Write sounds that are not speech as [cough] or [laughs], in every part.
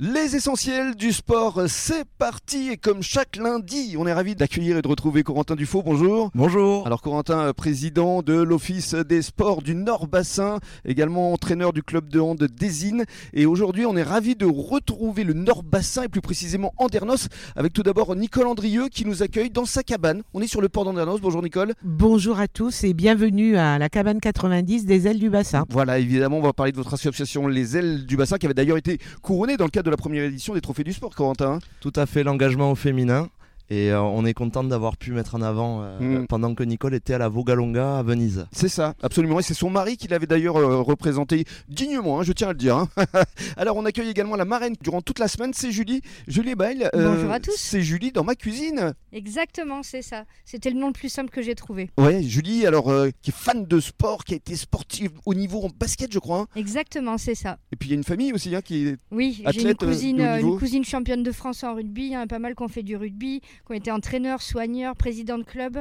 Les essentiels du sport, c'est parti et comme chaque lundi, on est ravi d'accueillir et de retrouver Corentin Dufaux. Bonjour. Bonjour. Alors Corentin, président de l'Office des sports du Nord-Bassin, également entraîneur du club de hand Désine. Et aujourd'hui, on est ravi de retrouver le Nord-Bassin et plus précisément Andernos avec tout d'abord Nicole Andrieux qui nous accueille dans sa cabane. On est sur le port d'Andernos. Bonjour Nicole. Bonjour à tous et bienvenue à la cabane 90 des ailes du bassin. Voilà, évidemment, on va parler de votre association Les ailes du bassin qui avait d'ailleurs été couronnée dans le cadre de la première édition des Trophées du Sport, Corentin. Tout à fait, l'engagement au féminin. Et euh, on est content d'avoir pu mettre en avant euh, Mm. pendant que Nicole était à la Vogalonga à Venise. C'est ça, absolument. Et c'est son mari qui l'avait d'ailleurs euh, représenté dignement, hein, je tiens à le dire. hein. [laughs] Alors on accueille également la marraine durant toute la semaine, c'est Julie. Julie Bail. Bonjour à tous. C'est Julie dans ma cuisine. Exactement, c'est ça. C'était le nom le plus simple que j'ai trouvé. Ouais, Julie, alors euh, qui est fan de sport, qui a été sportive au niveau en basket, je crois. hein. Exactement, c'est ça. Et puis il y a une famille aussi hein, qui est. Oui, j'ai une euh, cousine, euh, une cousine championne de France en rugby. Il y en a pas mal qui ont fait du rugby, qui ont été entraîneurs, soigneurs, de club,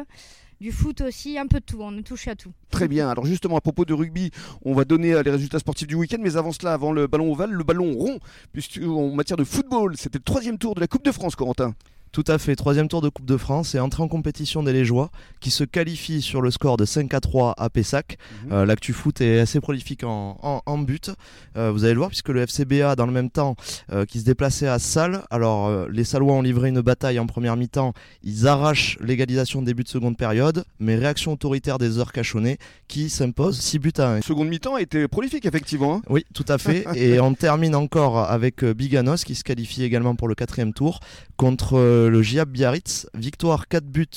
du foot aussi, un peu de tout. On touche à tout. Très bien. Alors justement, à propos de rugby, on va donner euh, les résultats sportifs du week-end. Mais avant cela, avant le ballon ovale, le ballon rond, puisque en matière de football, c'était le troisième tour de la Coupe de France, Corentin. Tout à fait, troisième tour de Coupe de France et entrée en compétition des Légeois qui se qualifient sur le score de 5 à 3 à Pessac. Euh, L'actu foot est assez prolifique en, en- en but. Euh, vous allez le voir puisque le FCBA dans le même temps euh, qui se déplaçait à Salles. Alors les Salois ont livré une bataille en première mi-temps. Ils arrachent l'égalisation début de seconde période, mais réaction autoritaire des heures cachonnées qui s'impose 6 buts à 1. Seconde mi-temps a été prolifique, effectivement. hein. Oui, tout à fait. [laughs] Et on termine encore avec Biganos qui se qualifie également pour le quatrième tour contre le Giab Biarritz. Victoire 4 buts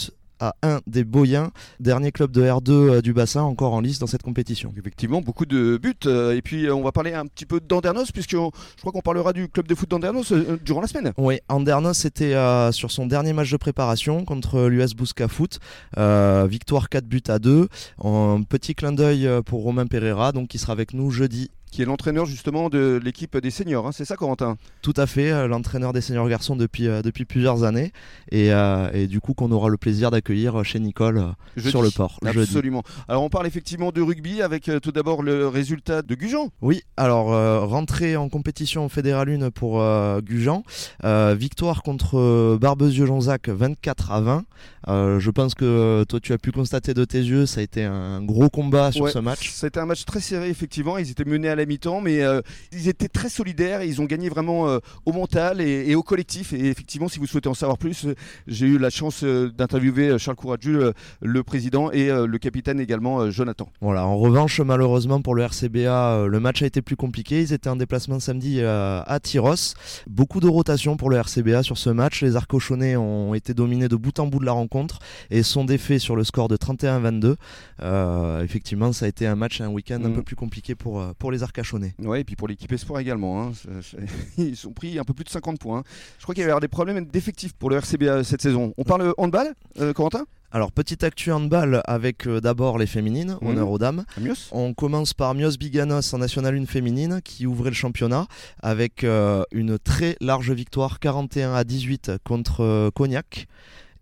à 1 des Boyens, dernier club de R2 euh, du bassin encore en lice dans cette compétition. Effectivement, beaucoup de buts. euh, Et puis, euh, on va parler un petit peu d'Andernos, puisque je crois qu'on parlera du club de foot d'Andernos euh, durant la semaine. Oui, Andernos était euh, sur son dernier match de préparation contre l'US Bousca Foot. Euh, victoire 4 buts à 2. Un petit clin d'œil euh, pour Romain Pereira, donc qui sera avec nous jeudi Qui est l'entraîneur justement de l'équipe des seniors, hein. c'est ça, Corentin? Tout à fait, euh, l'entraîneur des seniors garçons depuis, euh, depuis plusieurs années et, euh, et du coup qu'on aura le plaisir d'accueillir chez Nicole Jeudi. sur le port. jeudi. Absolument. Alors, on parle effectivement de rugby avec tout d'abord le résultat de Gujan. Oui, alors rentrée en compétition fédérale 1 pour Gujan, victoire contre Barbezieux-Jonzac 24 à 20. Euh, je pense que toi tu as pu constater de tes yeux, ça a été un gros combat sur Ouais, ce match. C'était un match très serré, effectivement. Ils étaient menés à la mi-temps, mais euh, ils étaient très solidaires et ils ont gagné vraiment euh, au mental et, et au collectif. Et effectivement, si vous souhaitez en savoir plus, euh, j'ai eu la chance d'interviewer Charles Courageux, euh, le président, et le capitaine également, Jonathan. Voilà, en revanche, malheureusement pour le RCBA, le match a été plus compliqué. Ils étaient en déplacement samedi à Tyros. Beaucoup de rotation pour le RCBA sur ce match. Les Arcochonnais ont été dominés de bout en bout de la rencontre et sont défaits sur le score de 31-22. Euh, effectivement, ça a été un match, un week-end un Mm. peu plus compliqué pour, pour les Arcachonnais. Ouais, et puis pour l'équipe Espoir également. hein. [laughs] Ils ont pris un peu plus de 50 points. hein. Je crois qu'il y avait des problèmes d'effectifs pour le RCBA cette saison. On parle handball, euh, Corentin? Alors, petite actu handball avec euh, d'abord les féminines, Mhm. honneur aux dames. On commence par Mios Biganos en National 1 féminine qui ouvrait le championnat avec euh, une très large victoire 41 à 18 contre euh, Cognac.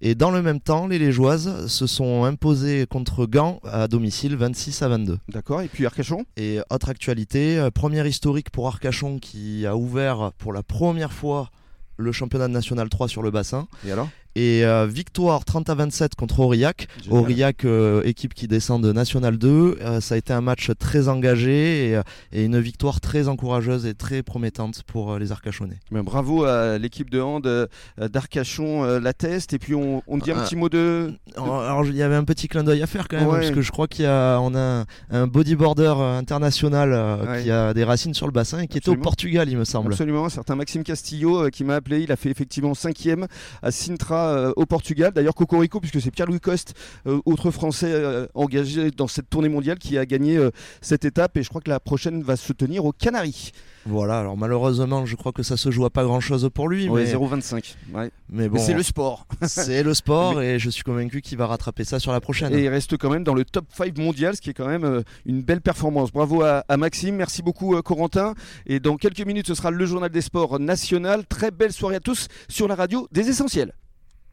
Et dans le même temps, les Légeoises se sont imposées contre Gand à domicile 26 à 22. D'accord, et puis Arcachon? Et autre actualité, euh, première historique pour Arcachon qui a ouvert pour la première fois le championnat national 3 sur le bassin. Et alors? Et euh, victoire 30 à 27 contre Aurillac. Génial. Aurillac, euh, équipe qui descend de National 2. Euh, ça a été un match très engagé et, et une victoire très encourageuse et très promettante pour les Arcachonnais. Bravo à l'équipe de hand d'Arcachon, la test. Et puis on, on dit un petit mot de. Alors, il y avait un petit clin d'œil à faire quand même, Ouais. parce que je crois y a, on a un, bodyboarder international Ouais. qui a des racines sur le bassin et qui était au Portugal, il me semble. Absolument, un certain Maxime Castillo qui m'a appelé. Il a fait effectivement cinquième à Sintra euh, au Portugal. D'ailleurs, Cocorico, puisque c'est Pierre-Louis Coste, euh, autre Français euh, engagé dans cette tournée mondiale, qui a gagné cette étape. Et je crois que la prochaine va se tenir aux Canaries. Voilà, alors malheureusement, je crois que ça se joue à pas grand chose pour lui, Ouais, mais, 0,25. Ouais. mais bon, c'est le sport. c'est le sport [laughs] et je suis convaincu qu'il va rattraper ça sur la prochaine. Et il reste quand même dans le top 5 mondial, ce qui est quand même une belle performance. Bravo à, à Maxime, merci beaucoup Corentin. Et dans quelques minutes, ce sera le journal des sports national. Très belle soirée à tous sur la radio des essentiels.